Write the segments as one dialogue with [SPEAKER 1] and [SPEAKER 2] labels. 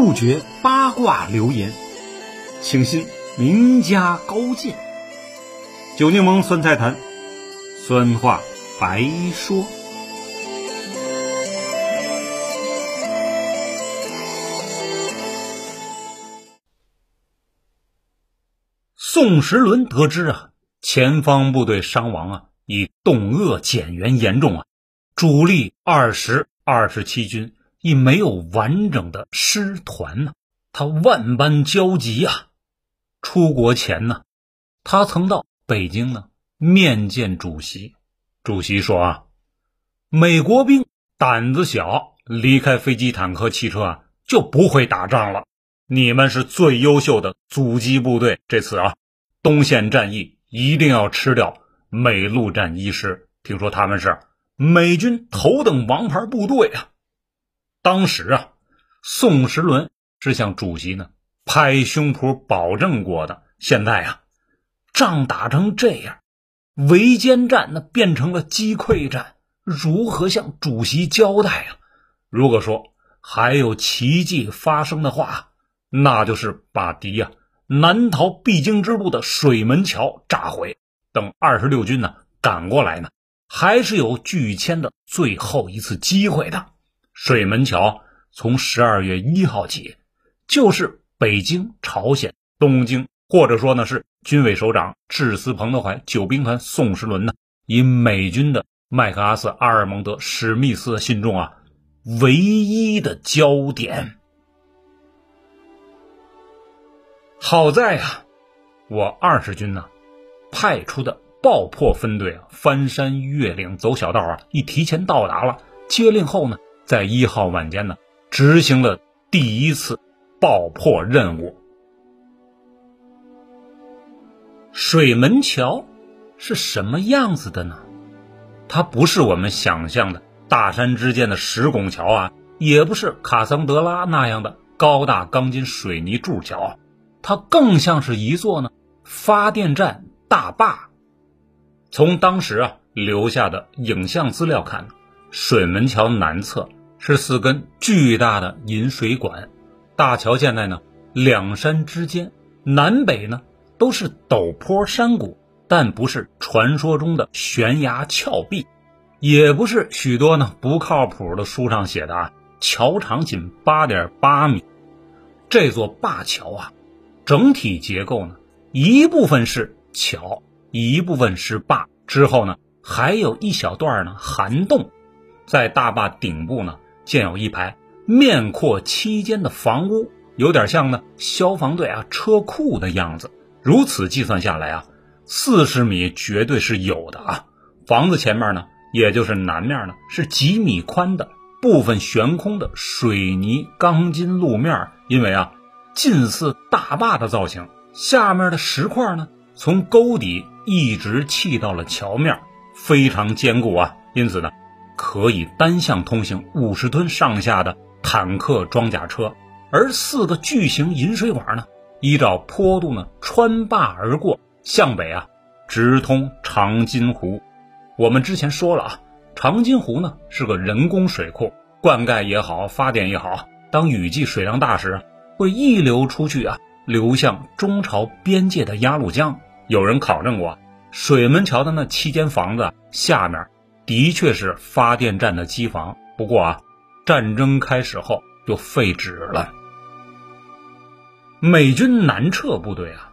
[SPEAKER 1] 杜绝八卦流言，请信名家高见。酒柠檬酸菜坛，酸话白说。宋时轮得知啊，前方部队伤亡啊，已冻饿减员严重啊，主力二十二十七军已没有完整的师团呢，他万般焦急啊。出国前呢，他曾到北京呢面见主席，主席说啊，美国兵胆子小，离开飞机、坦克、汽车啊就不会打仗了。你们是最优秀的阻击部队，这次啊。东线战役一定要吃掉美陆战一师，听说他们是美军头等王牌部队啊！当时啊，宋时轮是向主席呢拍胸脯保证过的。现在啊，仗打成这样，围歼战那变成了击溃战，如何向主席交代啊？如果说还有奇迹发生的话，那就是把敌呀。南逃必经之路的水门桥炸毁，等二十六军呢赶过来呢，还是有拒签的最后一次机会的。水门桥从十二月一号起，就是北京、朝鲜、东京，或者说呢是军委首长致司彭德怀、九兵团宋时轮呢，以美军的麦克阿瑟、阿尔蒙德、史密斯的信众啊，唯一的焦点。好在呀，我二十军呢派出的爆破分队啊，翻山越岭走小道啊，一提前到达了。接令后呢，在一号晚间呢，执行了第一次爆破任务。水门桥是什么样子的呢？它不是我们想象的大山之间的石拱桥啊，也不是卡桑德拉那样的高大钢筋水泥柱桥。它更像是一座呢发电站大坝。从当时啊留下的影像资料看，水门桥南侧是四根巨大的引水管，大桥建在呢两山之间，南北呢都是陡坡山谷，但不是传说中的悬崖峭壁，也不是许多呢不靠谱的书上写的啊桥长仅八点八米。这座坝桥啊。整体结构呢，一部分是桥，一部分是坝。之后呢，还有一小段呢涵洞，在大坝顶部呢建有一排面阔七间的房屋，有点像呢消防队啊车库的样子。如此计算下来啊，四十米绝对是有的啊。房子前面呢，也就是南面呢，是几米宽的部分悬空的水泥钢筋路面，因为啊。近似大坝的造型，下面的石块呢，从沟底一直砌到了桥面，非常坚固啊。因此呢，可以单向通行五十吨上下的坦克装甲车。而四个巨型引水管呢，依照坡度呢穿坝而过，向北啊直通长津湖。我们之前说了啊，长津湖呢是个人工水库，灌溉也好，发电也好，当雨季水量大时。会溢流出去啊，流向中朝边界的鸭绿江。有人考证过，水门桥的那七间房子下面的确是发电站的机房。不过啊，战争开始后就废止了。美军南撤部队啊，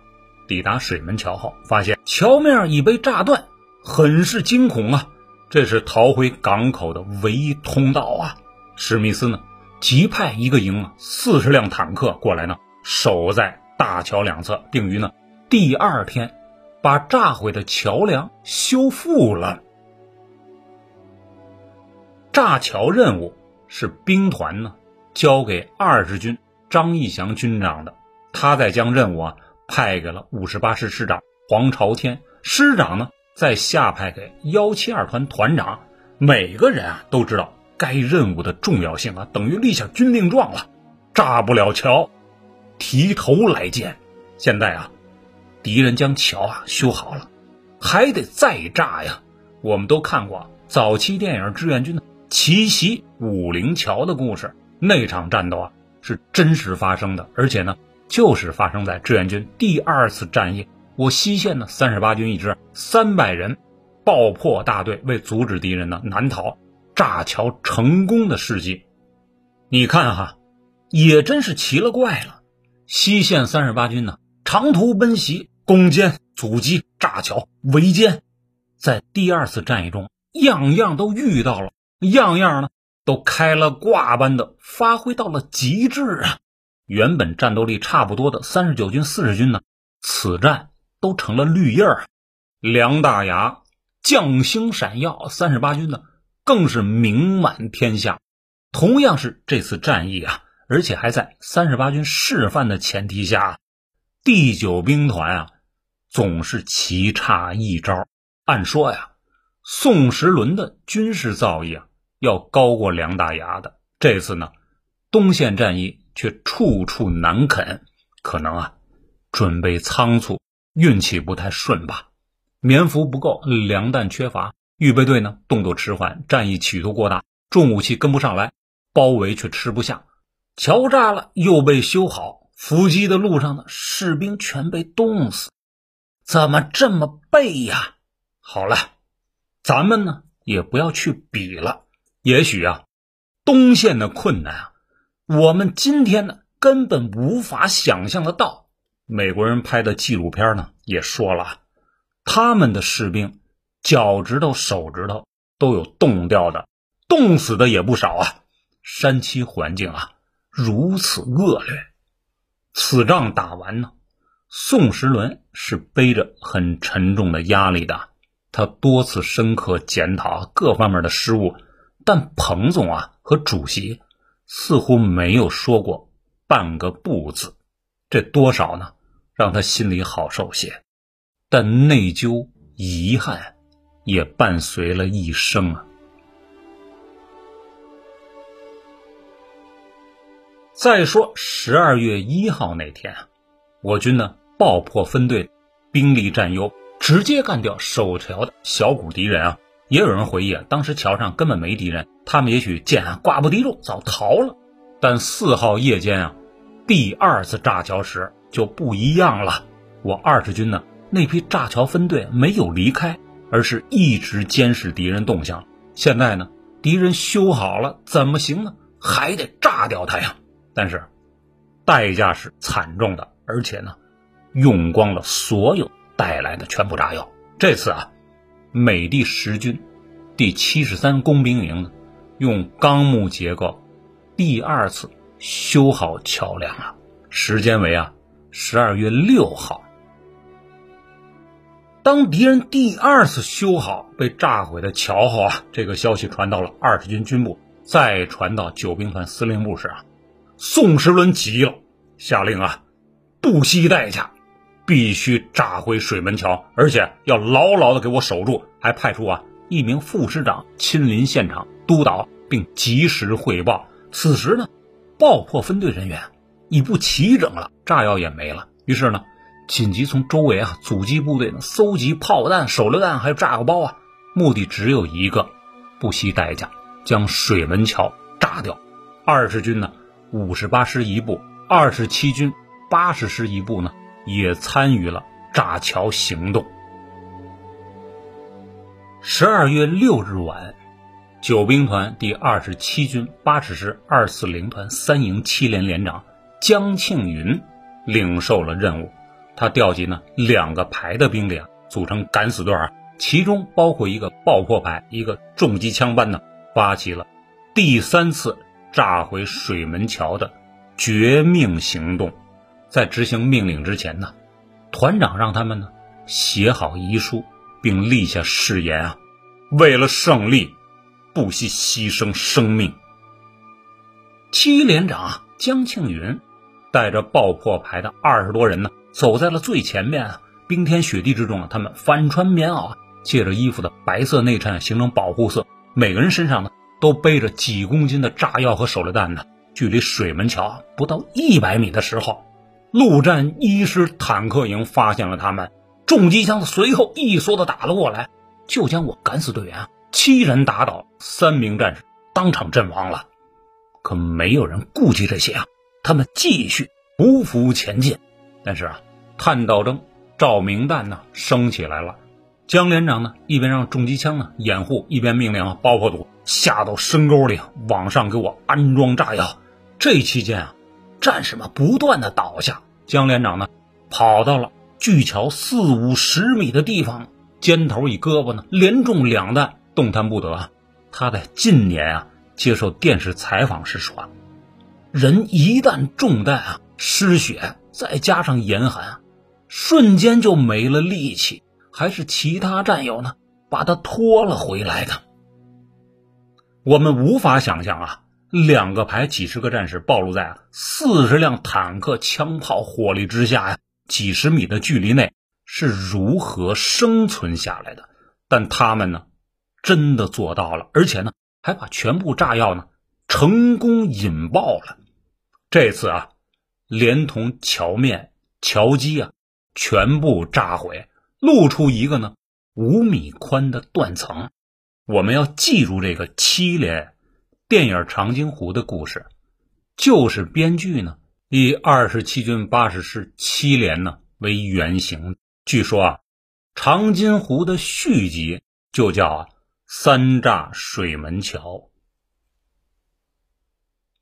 [SPEAKER 1] 抵达水门桥后，发现桥面已被炸断，很是惊恐啊。这是逃回港口的唯一通道啊。史密斯呢？急派一个营啊四十辆坦克过来呢，守在大桥两侧，并于呢第二天把炸毁的桥梁修复了。炸桥任务是兵团呢交给二十军张义祥军长的，他再将任务啊派给了五十八师师长黄朝天，师长呢再下派给幺七二团团长，每个人啊都知道。该任务的重要性啊，等于立下军令状了。炸不了桥，提头来见。现在啊，敌人将桥啊修好了，还得再炸呀。我们都看过早期电影志愿军的奇袭武陵桥的故事，那场战斗啊，是真实发生的，而且呢，就是发生在志愿军第二次战役，我西线的三十八军一支三百人爆破大队，为阻止敌人呢南逃，炸桥成功的事迹。你看哈，也真是奇了怪了。西线三十八军呢，长途奔袭、攻坚、阻击、炸桥、围歼，在第二次战役中，样样都遇到了，样样呢都开了挂般的发挥到了极致啊！原本战斗力差不多的三十九军、四十军呢，此战都成了绿叶儿。梁大牙将星闪耀，三十八军呢更是名满天下。同样是这次战役啊。而且还在三十八军示范的前提下，第九兵团啊，总是棋差一招。按说呀，宋时轮的军事造诣啊，要高过梁大牙的。这次呢，东线战役却处处难啃，可能啊，准备仓促，运气不太顺吧。棉服不够，粮弹缺乏，预备队呢动作迟缓，战役企图过大，重武器跟不上来，包围却吃不下。桥炸了，又被修好，伏击的路上呢士兵全被冻死，怎么这么背呀？好了，咱们呢也不要去比了。也许啊，东线的困难啊，我们今天呢根本无法想象得到。美国人拍的纪录片呢也说了，他们的士兵脚趾头、手指头都有冻掉的，冻死的也不少啊。山区环境啊。如此恶劣，此仗打完呢，宋时轮是背着很沉重的压力的。他多次深刻检讨各方面的失误，但彭总啊和主席似乎没有说过半个不字，这多少呢让他心里好受些，但内疚遗憾也伴随了一生啊。再说十二月一号那天啊，我军呢爆破分队，兵力占优，直接干掉守桥的小股敌人啊。也有人回忆啊，当时桥上根本没敌人，他们也许见啊挂不敌住，早逃了。但四号夜间啊，第二次炸桥时就不一样了。我二十军呢那批炸桥分队没有离开，而是一直监视敌人动向。现在呢，敌人修好了，怎么行呢？还得炸掉他呀！但是，代价是惨重的，而且呢，用光了所有带来的全部炸药。这次啊，美第十军第七十三工兵营，用钢木结构第二次修好桥梁啊，时间为啊十二月六号。当敌人第二次修好被炸毁的桥后啊，这个消息传到了二十军军部，再传到九兵团司令部时啊。宋时轮急了，下令啊，不惜代价，必须炸毁水门桥，而且要牢牢的给我守住。还派出啊一名副师长亲临现场督导，并及时汇报。此时呢，爆破分队人员已不齐整了，炸药也没了。于是呢，紧急从周围啊阻击部队呢搜集炮弹、手榴弹还有炸药包啊，目的只有一个，不惜代价将水门桥炸掉。二十军呢？五十八师一部、二十七军八十师一部呢，也参与了炸桥行动。十二月六日晚，九兵团第二十七军八十师二四零团三营七连连长江庆云领受了任务，他调集呢两个排的兵力啊，组成敢死队啊，其中包括一个爆破排、一个重机枪班呢，发起了第三次。炸毁水门桥的绝命行动，在执行命令之前呢，团长让他们呢写好遗书，并立下誓言啊，为了胜利，不惜牺牲生命。七连长江庆云带着爆破排的二十多人呢，走在了最前面啊。冰天雪地之中啊，他们反穿棉袄，借着衣服的白色内衬形成保护色，每个人身上呢。都背着几公斤的炸药和手榴弹呢。距离水门桥不到一百米的时候，陆战一师坦克营发现了他们，重机枪随后一梭子打了过来，就将我敢死队员啊七人打倒，三名战士当场阵亡了。可没有人顾及这些啊，他们继续匍匐前进。但是啊，探照灯照明弹呢升起来了。江连长呢一边让重机枪呢掩护，一边命令啊爆破组下到深沟里往上给我安装炸药。这期间啊，战士们不断的倒下。江连长呢跑到了距桥四五十米的地方，肩头一胳膊呢连中两弹，动弹不得。他在近年啊接受电视采访时说：“人一旦中弹啊，失血，再加上严寒，瞬间就没了力气。还是其他战友呢把他拖了回来的。我们无法想象啊，两个排几十个战士暴露在四十辆坦克、枪炮火力之下呀，几十米的距离内是如何生存下来的。但他们呢？”真的做到了，而且呢，还把全部炸药呢成功引爆了。这次啊，连同桥面、桥基啊，全部炸毁，露出一个呢五米宽的断层。我们要记住这个七连电影《长津湖》的故事，就是编剧呢以二十七军八十师七连呢为原型。据说啊，《长津湖》的续集就叫。三炸水门桥，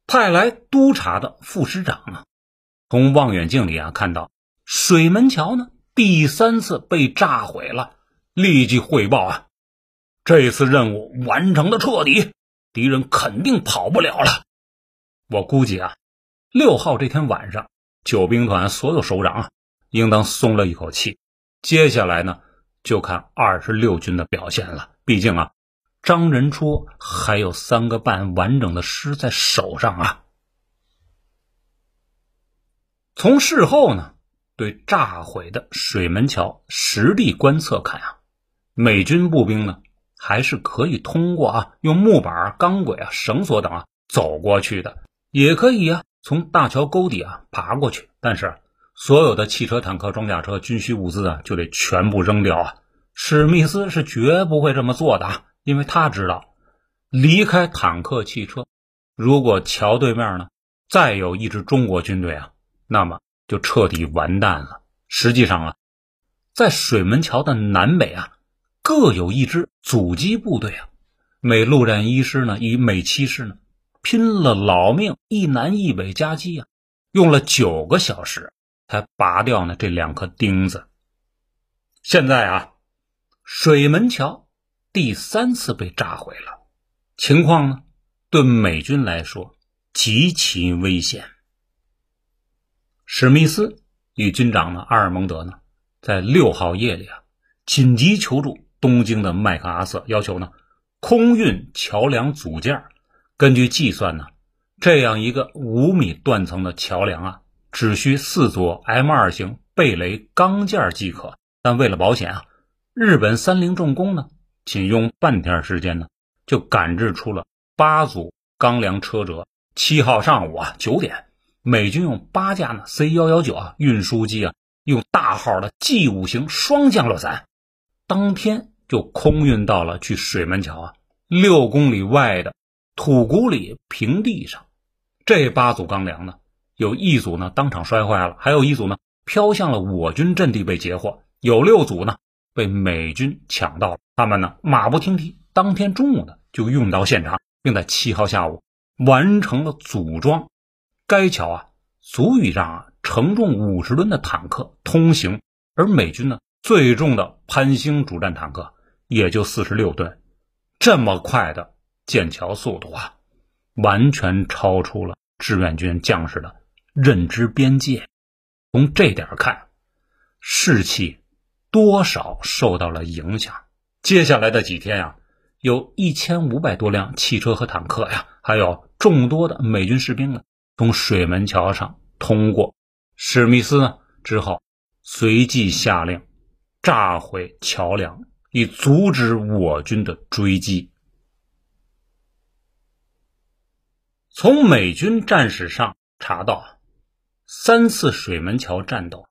[SPEAKER 1] 派来督查的副师长啊，从望远镜里啊看到水门桥呢第三次被炸毁了，立即汇报啊，这次任务完成的彻底，敌人肯定跑不了了。我估计啊，六号这天晚上，九兵团所有首长啊，应当松了一口气。接下来呢，就看二十六军的表现了。毕竟啊。张仁初还有三个半完整的师在手上啊！从事后呢，对炸毁的水门桥实地观测看啊，美军步兵呢还是可以通过啊用木板、钢轨啊、绳索等啊走过去的，也可以啊从大桥沟底啊爬过去。但是所有的汽车、坦克、装甲车、军需物资啊就得全部扔掉啊！史密斯是绝不会这么做的啊！因为他知道，离开坦克、汽车，如果桥对面呢再有一支中国军队啊，那么就彻底完蛋了。实际上啊，在水门桥的南北啊，各有一支阻击部队啊。美陆战一师呢，与美七师呢，拼了老命，一南一北夹击啊，用了九个小时才拔掉呢这两颗钉子。现在啊，水门桥。第三次被炸毁了，情况呢，对美军来说极其危险。史密斯与军长呢阿尔蒙德呢，在六号夜里啊，紧急求助东京的麦克阿瑟，要求呢空运桥梁组件。根据计算呢，这样一个五米断层的桥梁啊，只需四座 M 二型贝雷钢件即可。但为了保险啊，日本三菱重工呢。仅用半天时间呢，就赶制出了八组钢梁车辙。七号上午啊九点，美军用八架呢 C 幺幺九啊运输机啊，用大号的 G 五型双降落伞，当天就空运到了距水门桥啊六公里外的土谷里平地上。这八组钢梁呢，有一组呢当场摔坏了，还有一组呢飘向了我军阵地被截获，有六组呢。被美军抢到了，他们呢马不停蹄，当天中午呢就运到现场，并在七号下午完成了组装。该桥啊足以让啊承重五十吨的坦克通行，而美军呢最重的潘兴主战坦克也就四十六吨，这么快的建桥速度啊，完全超出了志愿军将士的认知边界。从这点看，士气。多少受到了影响。接下来的几天呀，有一千五百多辆汽车和坦克呀，还有众多的美军士兵呢，从水门桥上通过。史密斯呢之后随即下令炸毁桥梁，以阻止我军的追击。从美军战史上查到，三次水门桥战斗，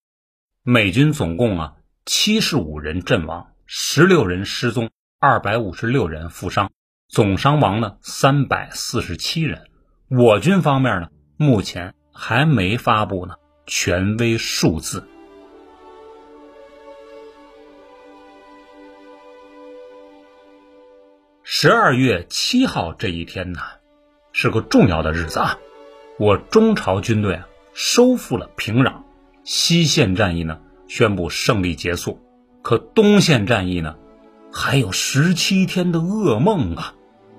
[SPEAKER 1] 美军总共啊。七十五人阵亡，十六人失踪，二百五十六人负伤，总伤亡呢三百四十七人。我军方面呢，目前还没发布呢权威数字。十二月七号这一天呢，是个重要的日子啊！我中朝军队啊收复了平壤，西线战役呢宣布胜利结束。可东线战役呢，还有十七天的噩梦啊！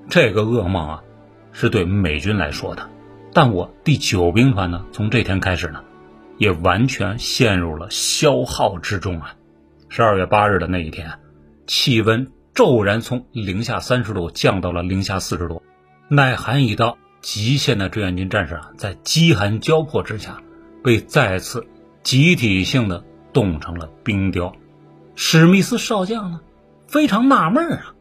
[SPEAKER 1] 这个噩梦啊，是对美军来说的，但我第九兵团呢，从这天开始呢，也完全陷入了消耗之中啊！十二月八日的那一天，气温。骤然从零下三十度降到了零下四十度，耐寒已到极限的志愿军战士啊，在饥寒交迫之下，被再次集体性的冻成了冰雕。史密斯少将呢，非常纳闷啊，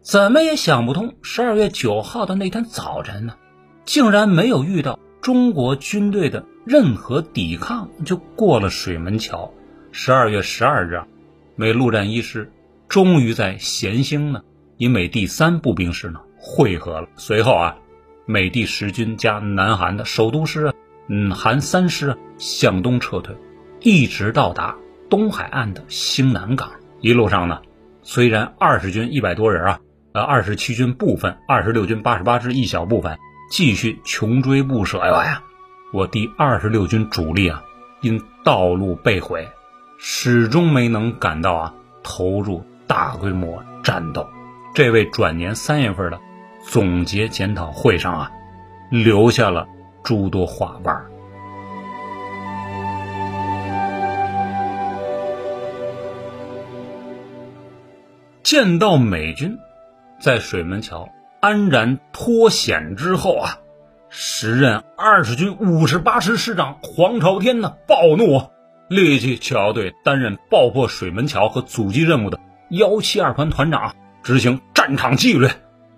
[SPEAKER 1] 怎么也想不通，十二月九号的那天早晨呢，竟然没有遇到中国军队的任何抵抗，就过了水门桥。十二月十二日啊，美陆战一师。终于在咸兴呢，与美第三步兵师呢会合了。随后啊，美第十军加南韩的首都师，嗯，韩三师向东撤退，一直到达东海岸的兴南港。一路上呢，虽然二十军一百多人啊，呃，二十七军部分，二十六军八十八师一小部分继续穷追不舍呀，我第二十六军主力啊，因道路被毁，始终没能赶到啊，投入。大规模战斗，这位转年三月份的总结检讨会上啊，留下了诸多话瓣。见到美军在水门桥安然脱险之后啊，时任二十军五十八师师长黄朝天呢暴怒，立即就要对担任爆破水门桥和阻击任务的。幺七二团团长执行战场纪律，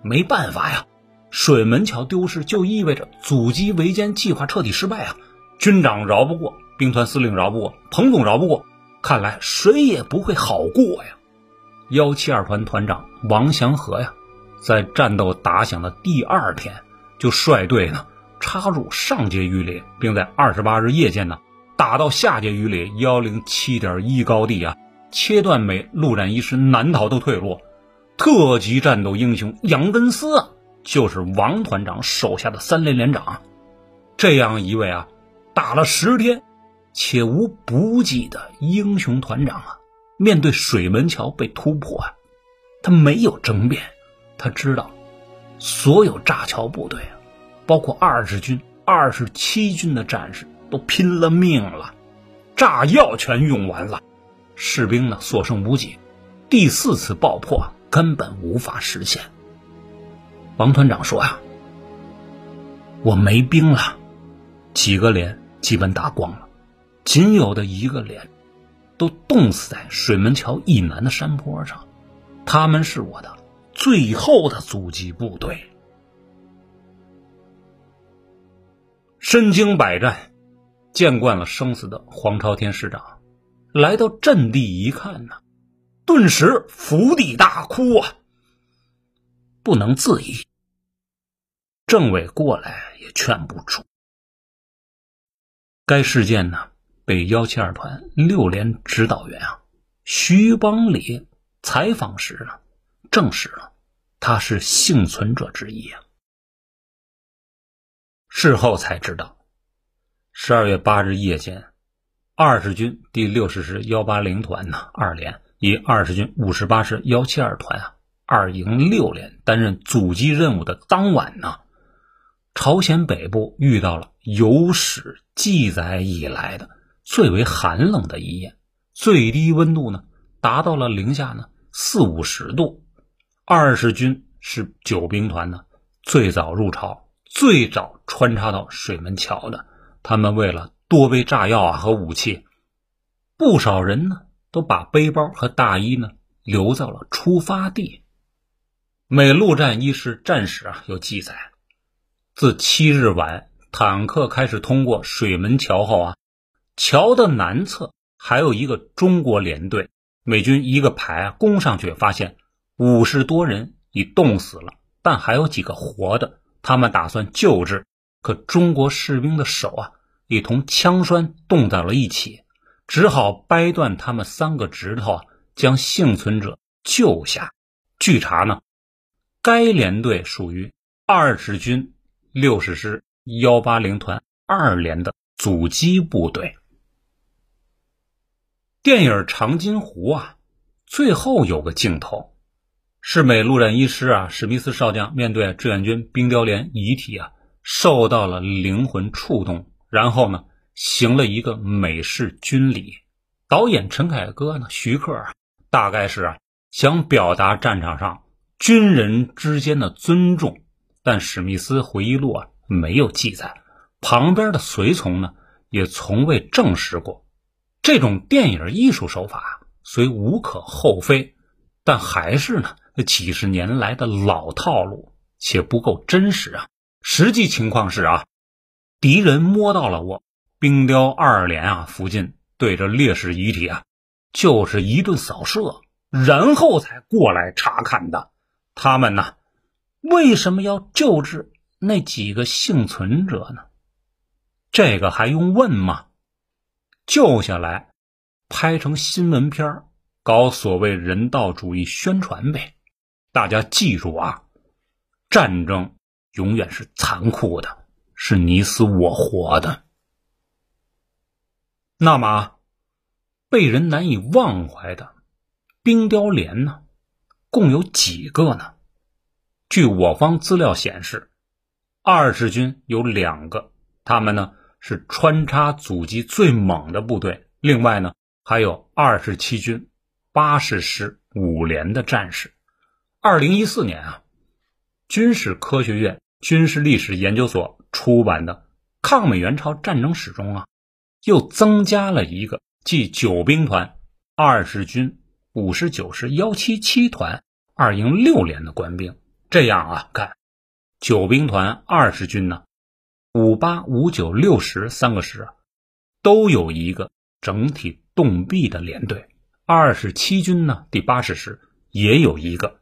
[SPEAKER 1] 没办法呀，水门桥丢失就意味着阻击围歼计划彻底失败啊！军长饶不过，兵团司令饶不过，彭总饶不过，看来谁也不会好过呀！幺七二团团长王祥和呀，在战斗打响的第二天就率队呢插入上界鱼里，并在二十八日夜间呢打到下界鱼里幺零七点一高地啊。切断美陆战一师难逃的退路，特级战斗英雄杨根思啊就是王团长手下的三连连长。这样一位啊，打了十天且无补给的英雄团长啊，面对水门桥被突破啊，他没有争辩。他知道，所有炸桥部队啊，包括二十军、二十七军的战士都拼了命了，炸药全用完了。士兵呢所剩无几，第四次爆破根本无法实现。王团长说呀：“我没兵了，几个连基本打光了，仅有的一个连都冻死在水门桥以南的山坡上，他们是我的最后的阻击部队。”身经百战、见惯了生死的黄朝天师长。来到阵地一看呢，顿时伏地大哭啊！不能自已。政委过来也劝不住。该事件呢，被幺七二团六连指导员啊徐邦礼采访时呢，证实了他是幸存者之一啊。事后才知道，十二月八日夜间。二十军第六十师幺八零团呢，二连以二十军五十八师幺七二团啊，二营六连担任阻击任务的当晚呢，朝鲜北部遇到了有史记载以来的最为寒冷的一夜，最低温度呢达到了零下呢四五十度。二十军是九兵团呢最早入朝、最早穿插到水门桥的，他们为了。多备炸药啊和武器，不少人呢都把背包和大衣呢留在了出发地。美陆战一师战史啊有记载，自七日晚坦克开始通过水门桥后啊，桥的南侧还有一个中国连队，美军一个排啊攻上去，发现五十多人已冻死了，但还有几个活的，他们打算救治。可中国士兵的手啊，已同枪栓冻在了一起，只好掰断他们三个指头，将幸存者救下。据查呢，该连队属于二十军六十师幺八零团二连的阻击部队。电影《长津湖》啊，最后有个镜头，是美陆战一师啊，史密斯少将面对志愿军冰雕连遗体啊，受到了灵魂触动，然后呢，行了一个美式军礼。导演陈凯歌呢，徐克啊，大概是啊，想表达战场上军人之间的尊重，但史密斯回忆录啊没有记载，旁边的随从呢也从未证实过。这种电影艺术手法虽无可厚非，但还是呢几十年来的老套路，且不够真实啊。实际情况是啊，敌人摸到了我冰雕二连啊附近，对着烈士遗体啊就是一顿扫射，然后才过来查看的。他们呢，为什么要救治那几个幸存者呢？这个还用问吗？救下来，拍成新闻片搞所谓人道主义宣传呗。大家记住啊，战争永远是残酷的，是你死我活的。那么，被人难以忘怀的冰雕连呢，共有几个呢？据我方资料显示，二十军有两个，他们呢。是穿插阻击最猛的部队，另外呢还有二十七军八十师五连的战士。二零一四年啊，军事科学院军事历史研究所出版的《抗美援朝战争史》中啊，又增加了一个即九兵团二十军五十九师幺七七团二营六连的官兵。这样啊，看九兵团二十军呢。五八五九六十三个师啊，都有一个整体动臂的连队。二十七军呢，第八十师也有一个。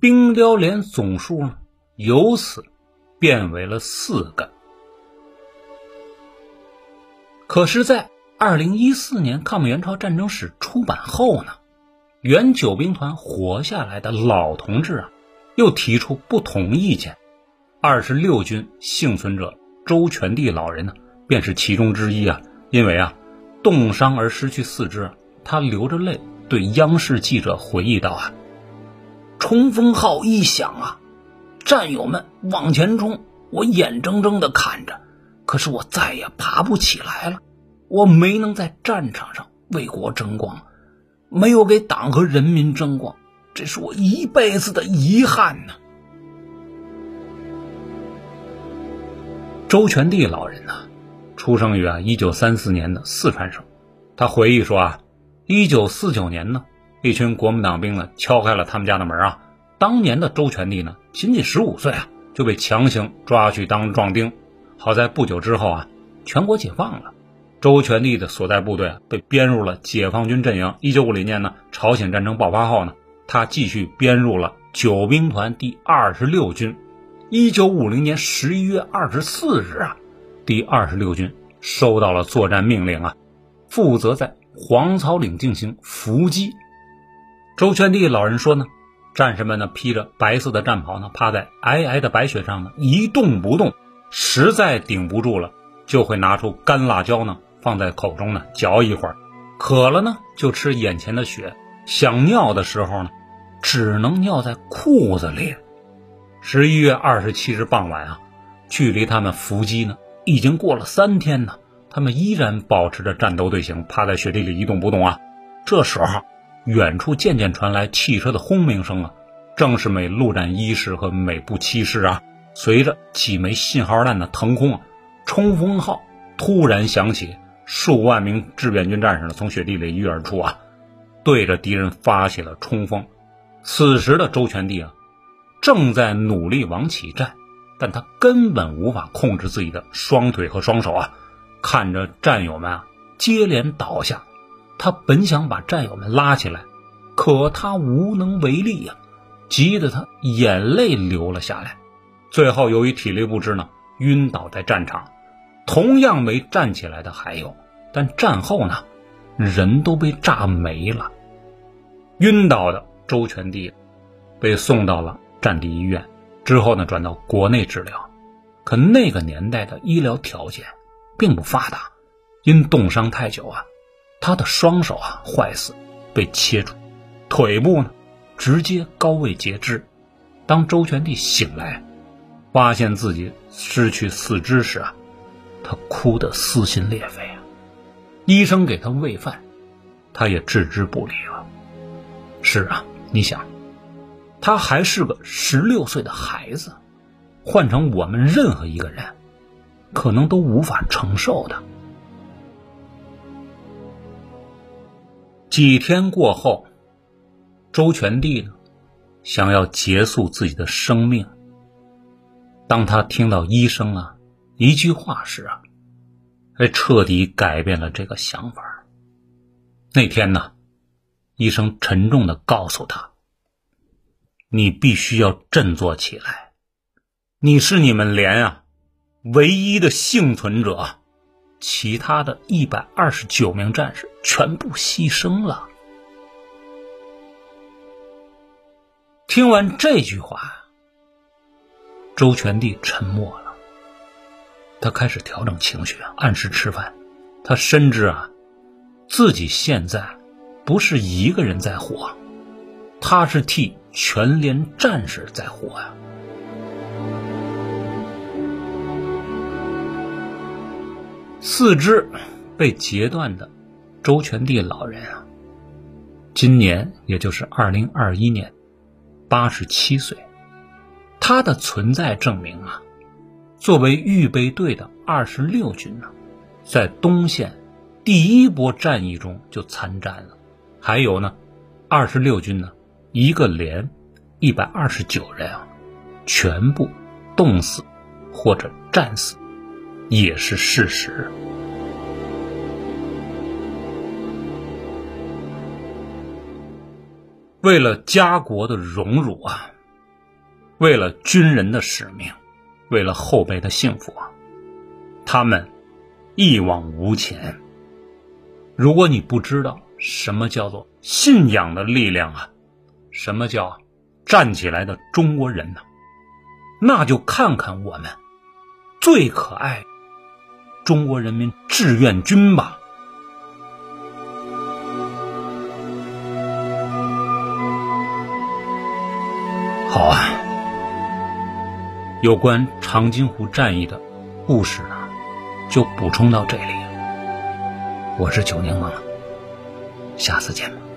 [SPEAKER 1] 冰雕连总数呢，由此变为了四个。可是，在二零一四年抗美援朝战争史出版后呢，原九兵团活下来的老同志啊，又提出不同意见。二十六军幸存者周全弟老人呢，便是其中之一啊。因为啊，冻伤而失去四肢，他流着泪对央视记者回忆道：“啊，冲锋号一响啊，战友们往前冲，我眼睁睁的看着，可是我再也爬不起来了。我没能在战场上为国争光，没有给党和人民争光，这是我一辈子的遗憾呢。”周全弟老人呢，出生于啊一九三四年的四川省。他回忆说啊，一九四九年呢，一群国民党兵呢敲开了他们家的门啊。当年的周全弟呢，仅仅十五岁啊，就被强行抓去当壮丁。好在不久之后啊，全国解放了，周全弟的所在部队啊被编入了解放军阵营。一九五零年呢，朝鲜战争爆发后呢，他继续编入了九兵团第二十六军。一九五零年十一月二十四日啊，第二十六军收到了作战命令啊，负责在黄草岭进行伏击。周全弟老人说呢，战士们呢披着白色的战袍呢，趴在皑皑的白雪上呢一动不动，实在顶不住了，就会拿出干辣椒呢放在口中呢嚼一会儿，渴了呢就吃眼前的雪，想尿的时候呢，只能尿在裤子里。十一月二十七日傍晚啊，距离他们伏击呢已经过了三天呢，他们依然保持着战斗队形，趴在雪地里一动不动啊。这时候，远处渐渐传来汽车的轰鸣声啊，正是美陆战一师和美步七师啊。随着几枚信号弹的腾空啊，冲锋号突然响起，数万名志愿军战士呢从雪地里一跃而出啊，对着敌人发起了冲锋。此时的周全弟啊。正在努力往起站，但他根本无法控制自己的双腿和双手啊！看着战友们啊接连倒下，他本想把战友们拉起来，可他无能为力呀，急得他眼泪流了下来。最后由于体力不支呢，晕倒在战场，同样没站起来的还有。但战后呢，人都被炸没了。晕倒的周全帝被送到了战地医院，之后呢转到国内治疗。可那个年代的医疗条件并不发达，因冻伤太久啊，他的双手啊坏死，被切除，腿部呢直接高位截肢。当周全帝醒来，发现自己失去四肢时啊，他哭得撕心裂肺啊！医生给他喂饭，他也置之不理了。是啊，你想，他还是个十六岁的孩子，换成我们任何一个人，可能都无法承受的。几天过后，周全帝呢？想要结束自己的生命。当他听到医生啊一句话时啊，才彻底改变了这个想法。那天呢，医生沉重的告诉他：“你必须要振作起来，你是你们连啊唯一的幸存者，其他的一百二十九名战士全部牺牲了。”听完这句话，周全帝沉默了。他开始调整情绪，按时吃饭。他深知啊，自己现在不是一个人在活，他是替全连战士在活呀。四肢被截断的周全帝老人啊，今年也就是二零二一年。八十七岁，他的存在证明啊，作为预备队的二十六军呢，在东线第一波战役中就参战了。还有呢，二十六军呢，一个连一百二十九人啊，全部冻死或者战死，也是事实。为了家国的荣辱啊，为了军人的使命，为了后辈的幸福啊，他们一往无前。如果你不知道什么叫做信仰的力量啊，什么叫站起来的中国人呢？那就看看我们最可爱中国人民志愿军吧。好啊，有关长津湖战役的故事呢，就补充到这里。我是九柠檬，下次见吧。